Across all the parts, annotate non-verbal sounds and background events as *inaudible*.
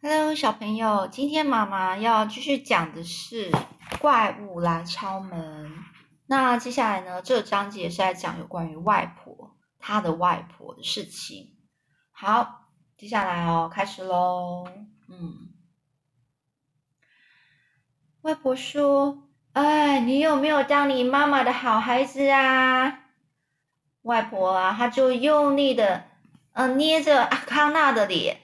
Hello，小朋友，今天妈妈要继续讲的是怪物来敲门。那接下来呢，这章节是在讲有关于外婆她的外婆的事情。好，接下来哦，开始喽。嗯，外婆说：“哎，你有没有当你妈妈的好孩子啊？”外婆啊，她就用力的嗯捏着阿康纳的脸。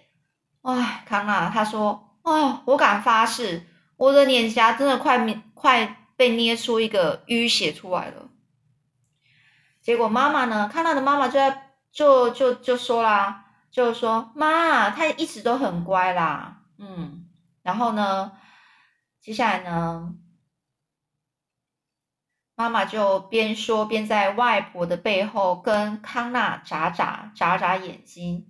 哎，康纳，他说：“哦，我敢发誓，我的脸颊真的快快被捏出一个淤血出来了。”结果妈妈呢，康纳的妈妈就在就就就说啦，就说：“妈，他一直都很乖啦。”嗯，然后呢，接下来呢，妈妈就边说边在外婆的背后跟康纳眨眨眨眨眼睛。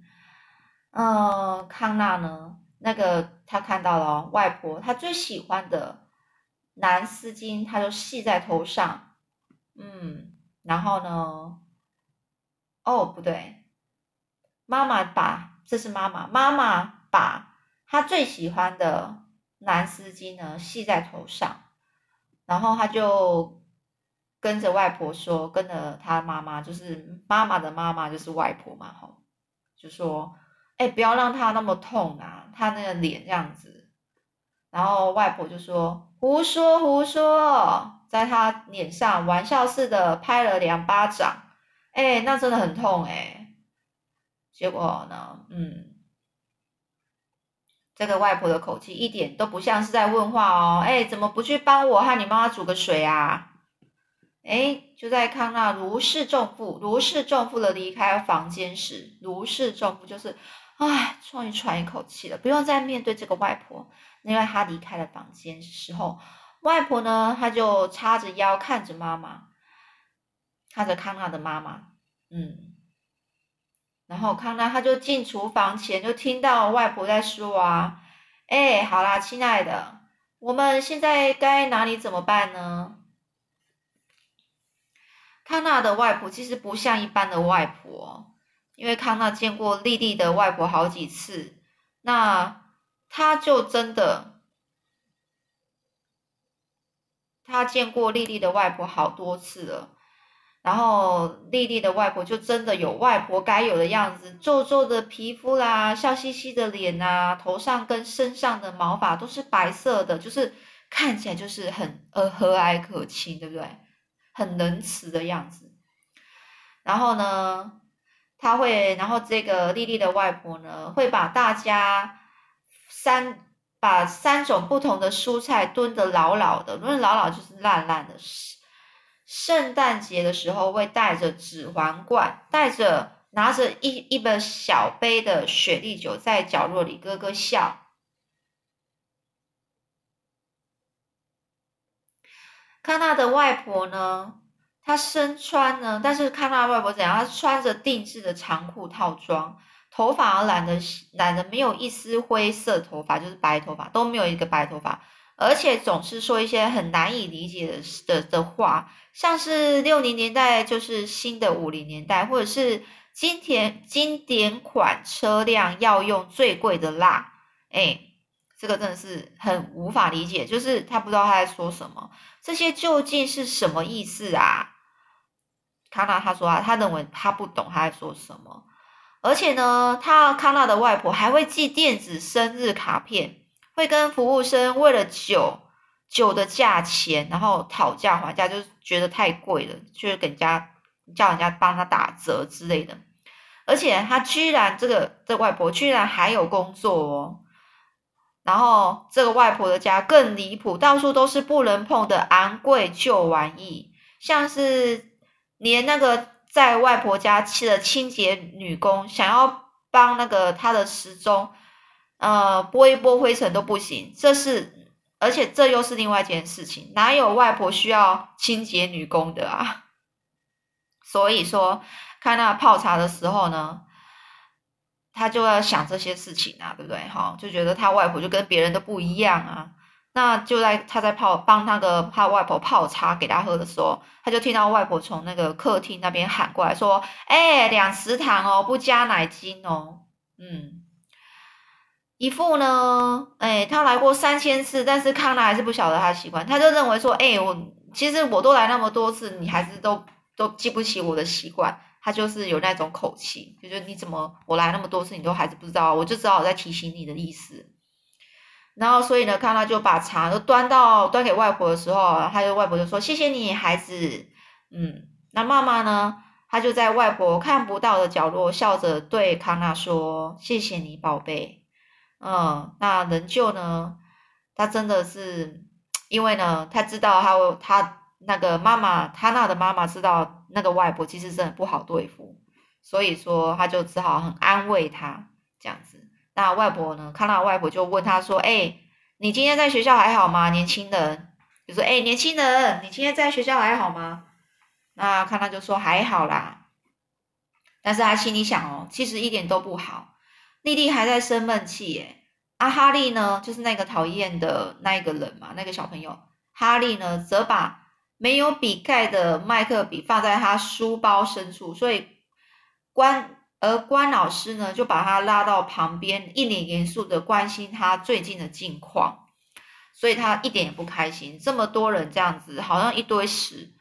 嗯，康纳呢？那个他看到了外婆，他最喜欢的蓝丝巾，他就系在头上。嗯，然后呢？哦，不对，妈妈把这是妈妈，妈妈把她最喜欢的蓝丝巾呢系在头上，然后他就跟着外婆说，跟着他妈妈，就是妈妈的妈妈，就是外婆嘛，哈，就说。哎，不要让他那么痛啊！他那个脸这样子，然后外婆就说：“胡说胡说！”在他脸上玩笑似的拍了两巴掌。哎，那真的很痛哎。结果呢，嗯，这个外婆的口气一点都不像是在问话哦。哎，怎么不去帮我和你妈妈煮个水啊？哎，就在康纳如释重负、如释重负的离开房间时，如释重负就是。唉，终于喘一口气了，不用再面对这个外婆。因为他离开了房间时候，外婆呢，她就叉着腰看着妈妈，看着康纳的妈妈，嗯，然后康纳他就进厨房前，就听到外婆在说啊，哎，好啦，亲爱的，我们现在该哪里怎么办呢？康纳的外婆其实不像一般的外婆。因为康纳见过丽丽的外婆好几次，那他就真的，他见过丽丽的外婆好多次了。然后丽丽的外婆就真的有外婆该有的样子，皱皱的皮肤啦，笑嘻嘻的脸呐，头上跟身上的毛发都是白色的，就是看起来就是很呃和蔼可亲，对不对？很仁慈的样子。然后呢？他会，然后这个丽丽的外婆呢，会把大家三把三种不同的蔬菜炖得老老的，炖老老就是烂烂的。圣诞节的时候会带着指环罐，带着拿着一一本小杯的雪莉酒，在角落里咯咯笑。康纳的外婆呢？他身穿呢，但是看他外婆怎样，他穿着定制的长裤套装，头发染的染的没有一丝灰色头发，就是白头发都没有一个白头发，而且总是说一些很难以理解的的的话，像是六零年代就是新的五零年代，或者是经典经典款车辆要用最贵的蜡，哎，这个真的是很无法理解，就是他不知道他在说什么，这些究竟是什么意思啊？康纳他说啊，他认为他不懂他在说什么，而且呢，他康纳的外婆还会寄电子生日卡片，会跟服务生为了酒酒的价钱，然后讨价还价，就是觉得太贵了，就是给人家叫人家帮他打折之类的。而且他居然这个这外婆居然还有工作哦，然后这个外婆的家更离谱，到处都是不能碰的昂贵旧玩意，像是。连那个在外婆家的清洁女工，想要帮那个她的时钟，呃，拨一拨灰尘都不行。这是，而且这又是另外一件事情，哪有外婆需要清洁女工的啊？*laughs* 所以说，看那泡茶的时候呢，他就要想这些事情啊，对不对？哈，就觉得他外婆就跟别人都不一样啊。那就在他在泡帮那个他外婆泡茶给他喝的时候，他就听到外婆从那个客厅那边喊过来说：“哎，两匙糖哦，不加奶精哦。”嗯，一副呢，哎，他来过三千次，但是康纳还是不晓得他习惯，他就认为说，哎，我其实我都来那么多次，你还是都都记不起我的习惯，他就是有那种口气，就是你怎么我来那么多次，你都还是不知道，我就只好在提醒你的意思。然后所以呢，康纳就把茶都端到端给外婆的时候，他就外婆就说谢谢你孩子，嗯，那妈妈呢，她就在外婆看不到的角落笑着对康纳说谢谢你宝贝。嗯，那仍旧呢，他真的是，因为呢，他知道他他那个妈妈，他那的妈妈知道那个外婆其实是很不好对付，所以说他就只好很安慰他这样子。那外婆呢，看到外婆就问他说：“哎，你今天在学校还好吗？年轻人，就说：哎，年轻人，你今天在学校还好吗？”那看他就说还好啦，但是他心里想哦，其实一点都不好。丽丽还在生闷气耶，阿哈利呢，就是那个讨厌的那一个人嘛，那个小朋友哈利呢，则把没有笔盖的麦克笔放在他书包深处，所以关而关老师呢，就把他拉到旁边，一脸严肃的关心他最近的近况，所以他一点也不开心，这么多人这样子，好像一堆屎，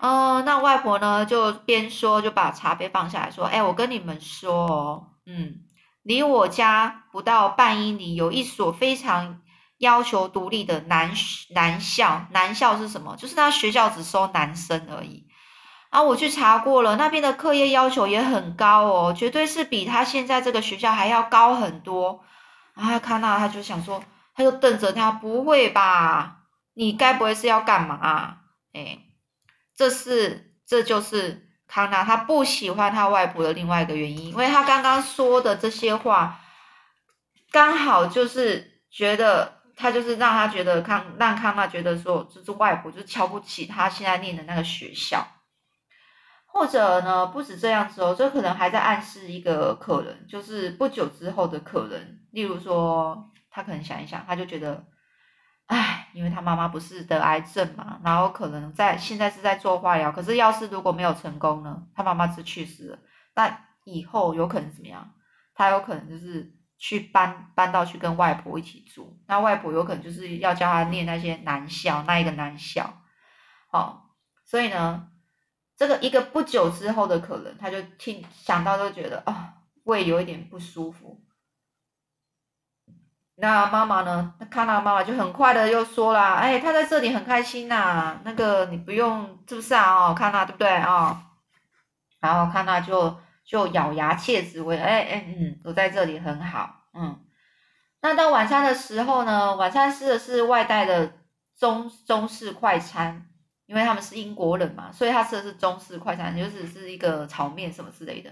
嗯，那外婆呢，就边说就把茶杯放下来说，哎，我跟你们说哦，嗯。离我家不到半英里，有一所非常要求独立的男男校。男校是什么？就是他学校只收男生而已。啊，我去查过了，那边的课业要求也很高哦，绝对是比他现在这个学校还要高很多。啊，康纳他就想说，他就瞪着他，不会吧？你该不会是要干嘛？哎，这是，这就是。康纳他不喜欢他外婆的另外一个原因，因为他刚刚说的这些话，刚好就是觉得他就是让他觉得康让康纳觉得说，就是外婆就瞧不起他现在念的那个学校，或者呢，不止这样子哦，这可能还在暗示一个可能，就是不久之后的可能，例如说他可能想一想，他就觉得。唉，因为他妈妈不是得癌症嘛，然后可能在现在是在做化疗，可是要是如果没有成功呢，他妈妈是去世了，那以后有可能怎么样？他有可能就是去搬搬到去跟外婆一起住，那外婆有可能就是要教他念那些男校，那一个男校，好，所以呢，这个一个不久之后的可能，他就听想到就觉得啊，胃有一点不舒服。那妈妈呢？看到妈妈就很快的又说了：“哎，他在这里很开心呐，那个你不用是不是啊？哦，看到对不对啊？”然后看到就就咬牙切齿，为哎哎嗯，我在这里很好，嗯。那到晚餐的时候呢？晚餐吃的是外带的中中式快餐，因为他们是英国人嘛，所以他吃的是中式快餐，就是是一个炒面什么之类的。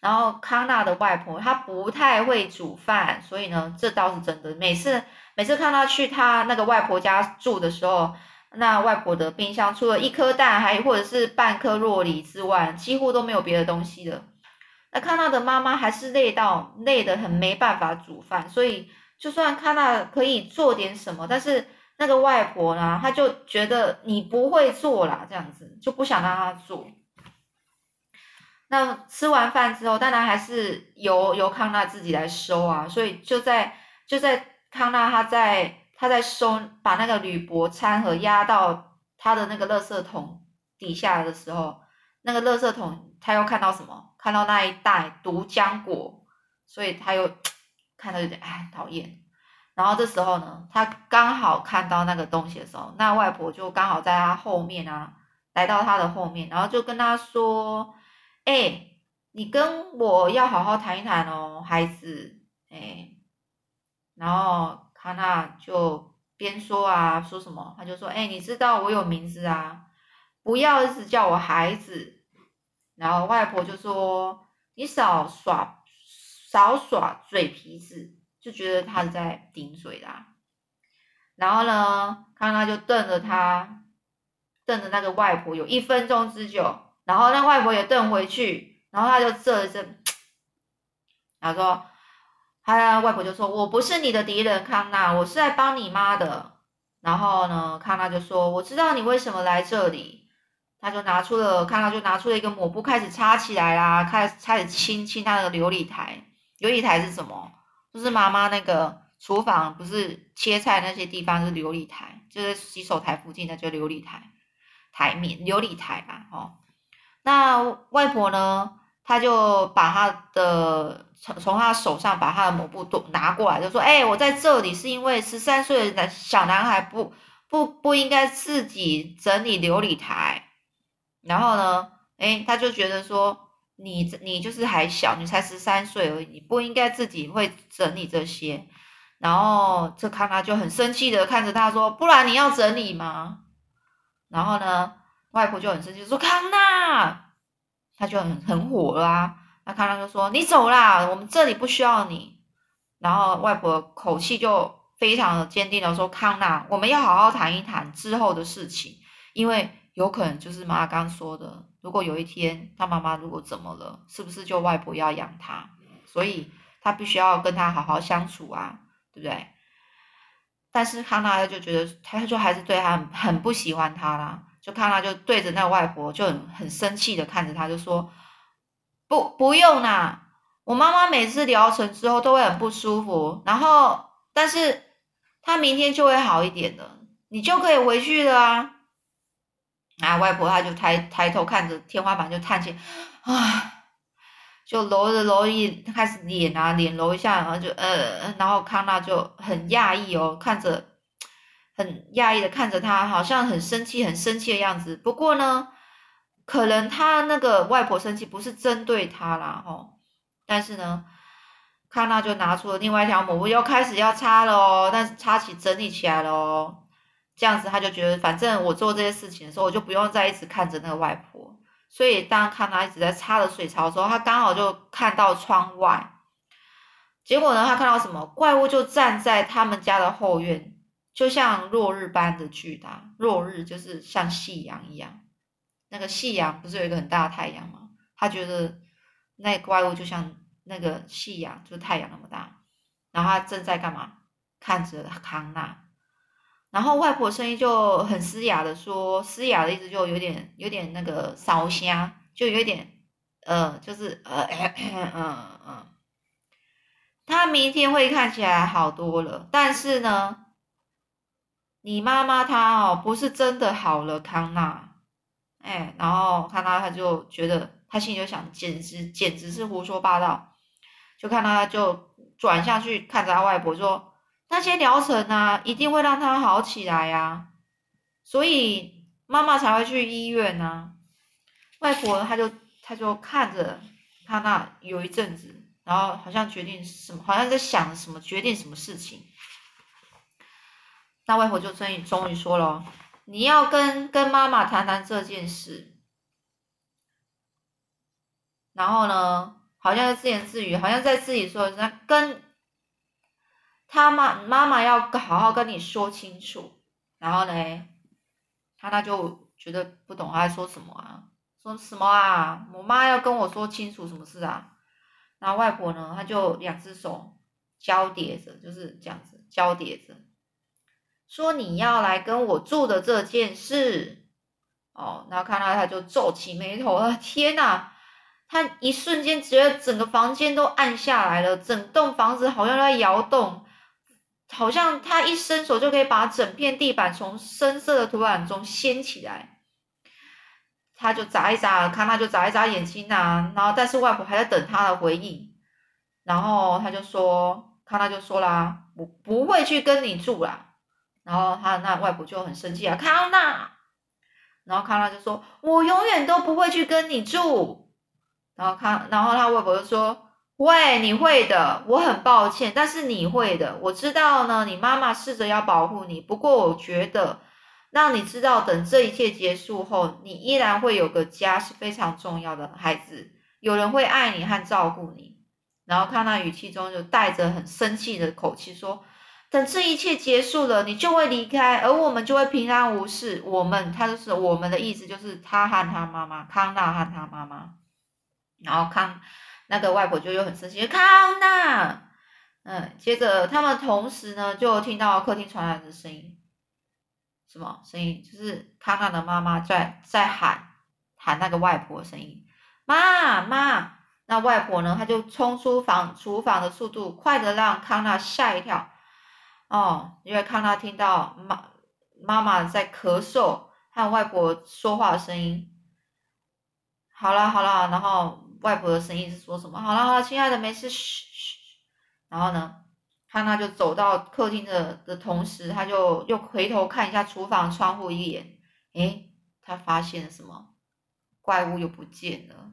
然后康纳的外婆她不太会煮饭，所以呢，这倒是真的。每次每次康纳去他那个外婆家住的时候，那外婆的冰箱除了一颗蛋，还或者是半颗洛梨之外，几乎都没有别的东西了。那康纳的妈妈还是累到累得很，没办法煮饭，所以就算康纳可以做点什么，但是那个外婆呢，她就觉得你不会做啦，这样子就不想让他做。那吃完饭之后，当然还是由由康纳自己来收啊，所以就在就在康纳他在他在收把那个铝箔餐盒压到他的那个垃圾桶底下的时候，那个垃圾桶他又看到什么？看到那一袋毒浆果，所以他又 *tsk* 看到有点哎讨厌。然后这时候呢，他刚好看到那个东西的时候，那外婆就刚好在他后面啊，来到他的后面，然后就跟他说。哎，你跟我要好好谈一谈哦，孩子。哎，然后他那就边说啊，说什么？他就说：“哎，你知道我有名字啊，不要一直叫我孩子。”然后外婆就说：“你少耍，少耍嘴皮子。”就觉得他是在顶嘴啦。然后呢，康纳就瞪着他，瞪着那个外婆有一分钟之久。然后那外婆也瞪回去，然后他就这一阵，然后说，他外婆就说：“我不是你的敌人，康纳，我是在帮你妈的。”然后呢，康纳就说：“我知道你为什么来这里。”他就拿出了，康纳就拿出了一个抹布，开始擦起来啦，开始开始亲亲他的琉璃台。琉璃台是什么？就是妈妈那个厨房不是切菜那些地方是琉璃台，就是洗手台附近的就琉璃台台面琉璃台吧，哦。那外婆呢，她就把她的从从她手上把她的抹布都拿过来，就说：“哎，我在这里是因为十三岁的男小男孩不不不应该自己整理琉璃台。”然后呢，哎，他就觉得说。你你就是还小，你才十三岁而已，你不应该自己会整理这些。然后这康纳就很生气的看着他说：“不然你要整理吗？”然后呢，外婆就很生气说：“康纳，他就很很火啦。那康纳就说：“你走啦，我们这里不需要你。”然后外婆口气就非常的坚定的说：“康纳，我们要好好谈一谈之后的事情，因为有可能就是妈刚说的。”如果有一天他妈妈如果怎么了，是不是就外婆要养他？所以他必须要跟他好好相处啊，对不对？但是康纳就觉得，他就还是对他很很不喜欢他啦。就康纳就对着那个外婆就很很生气的看着他，就说：“不，不用啦，我妈妈每次疗程之后都会很不舒服，然后但是她明天就会好一点的，你就可以回去了啊。”啊，外婆她就抬抬头看着天花板，就叹气，啊，就揉着揉一开始脸啊，脸揉一下，然后就呃，然后康纳就很讶异哦，看着很讶异的看着他，好像很生气，很生气的样子。不过呢，可能他那个外婆生气不是针对他啦，吼，但是呢，康纳就拿出了另外一条抹布，又开始要擦了哦，但是擦起整理起来了哦。这样子，他就觉得反正我做这些事情的时候，我就不用再一直看着那个外婆。所以当看他一直在擦着水槽的时候，他刚好就看到窗外。结果呢，他看到什么怪物就站在他们家的后院，就像落日般的巨大。落日就是像夕阳一样，那个夕阳不是有一个很大的太阳吗？他觉得那怪物就像那个夕阳，就是太阳那么大。然后他正在干嘛？看着康纳。然后外婆声音就很嘶哑的说，嘶哑的意思就有点有点那个烧香，就有点呃，就是呃嗯嗯，他明天会看起来好多了，但是呢，你妈妈她哦不是真的好了，康纳，哎，然后康纳他就觉得他心里就想，简直简直是胡说八道，就看他就转下去看着他外婆说。那些疗程啊，一定会让他好起来呀，所以妈妈才会去医院呢。外婆她就她就看着他那有一阵子，然后好像决定什么，好像在想什么，决定什么事情。那外婆就终于终于说了，你要跟跟妈妈谈谈这件事。然后呢，好像自言自语，好像在自己说那跟。他妈妈妈要好好跟你说清楚，然后呢，他那就觉得不懂他在说什么啊，说什么啊？我妈要跟我说清楚什么事啊？然后外婆呢，她就两只手交叠着，就是这样子交叠着，说你要来跟我住的这件事，哦，然后看到他就皱起眉头了，天呐！他一瞬间觉得整个房间都暗下来了，整栋房子好像在摇动。好像他一伸手就可以把整片地板从深色的土壤中掀起来，他就眨一眨，康纳就眨一眨眼睛呐，然后但是外婆还在等他的回应，然后他就说，康纳就说啦，我不会去跟你住啦，然后他那外婆就很生气啊，康纳，然后康纳就说，我永远都不会去跟你住，然后康，然后他外婆就说。会，你会的。我很抱歉，但是你会的。我知道呢，你妈妈试着要保护你，不过我觉得让你知道，等这一切结束后，你依然会有个家是非常重要的。孩子，有人会爱你和照顾你。然后看那语气中就带着很生气的口气说：“等这一切结束了，你就会离开，而我们就会平安无事。我们，他就是我们的意思，就是他和他妈妈，康纳和他妈妈。然后康。”那个外婆就又很生气，康纳，嗯，接着他们同时呢就听到客厅传来的声音，什么声音？就是康纳的妈妈在在喊喊那个外婆声音，妈妈，那外婆呢，她就冲出房厨房的速度快的让康纳吓一跳。哦，因为康纳听到妈妈妈在咳嗽，和外婆说话的声音。好了好了，然后外婆的声音是说什么？好了好了，亲爱的，没事，嘘嘘。然后呢，汉娜就走到客厅的的同时，他就又回头看一下厨房窗户一眼。诶，他发现什么？怪物又不见了。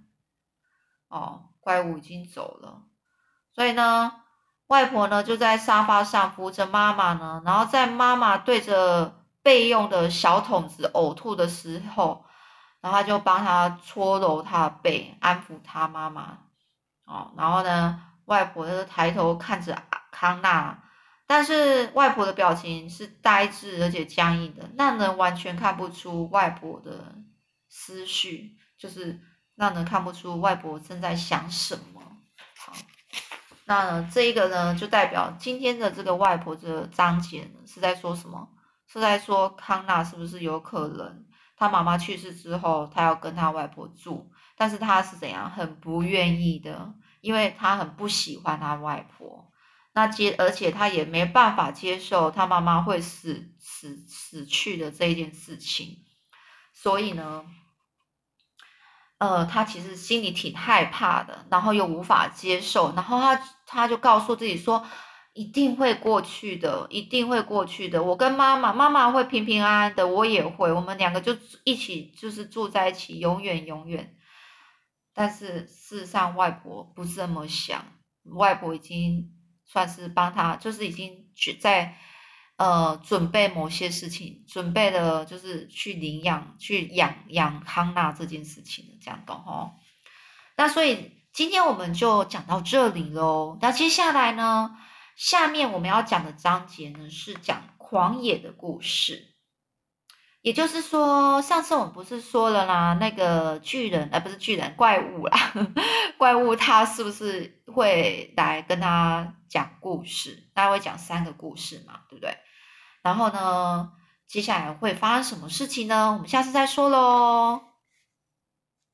哦，怪物已经走了。所以呢，外婆呢就在沙发上扶着妈妈呢，然后在妈妈对着备用的小桶子呕吐的时候。然后他就帮他搓揉他的背，安抚他妈妈。哦，然后呢，外婆就抬头看着康纳，但是外婆的表情是呆滞而且僵硬的，让人完全看不出外婆的思绪，就是让人看不出外婆正在想什么。好，那这一个呢，就代表今天的这个外婆的章节呢，是在说什么？是在说康纳是不是有可能？他妈妈去世之后，他要跟他外婆住，但是他是怎样很不愿意的，因为他很不喜欢他外婆，那接而且他也没办法接受他妈妈会死死死去的这一件事情，所以呢，呃，他其实心里挺害怕的，然后又无法接受，然后他他就告诉自己说。一定会过去的，一定会过去的。我跟妈妈，妈妈会平平安安的，我也会，我们两个就一起，就是住在一起，永远永远。但是事实上，外婆不是这么想，外婆已经算是帮他，就是已经在呃准备某些事情，准备了就是去领养、去养养康纳这件事情这样的哈。那所以今天我们就讲到这里喽。那接下来呢？下面我们要讲的章节呢，是讲狂野的故事。也就是说，上次我们不是说了啦，那个巨人，呃，不是巨人，怪物啦，*laughs* 怪物他是不是会来跟他讲故事？他会讲三个故事嘛，对不对？然后呢，接下来会发生什么事情呢？我们下次再说喽。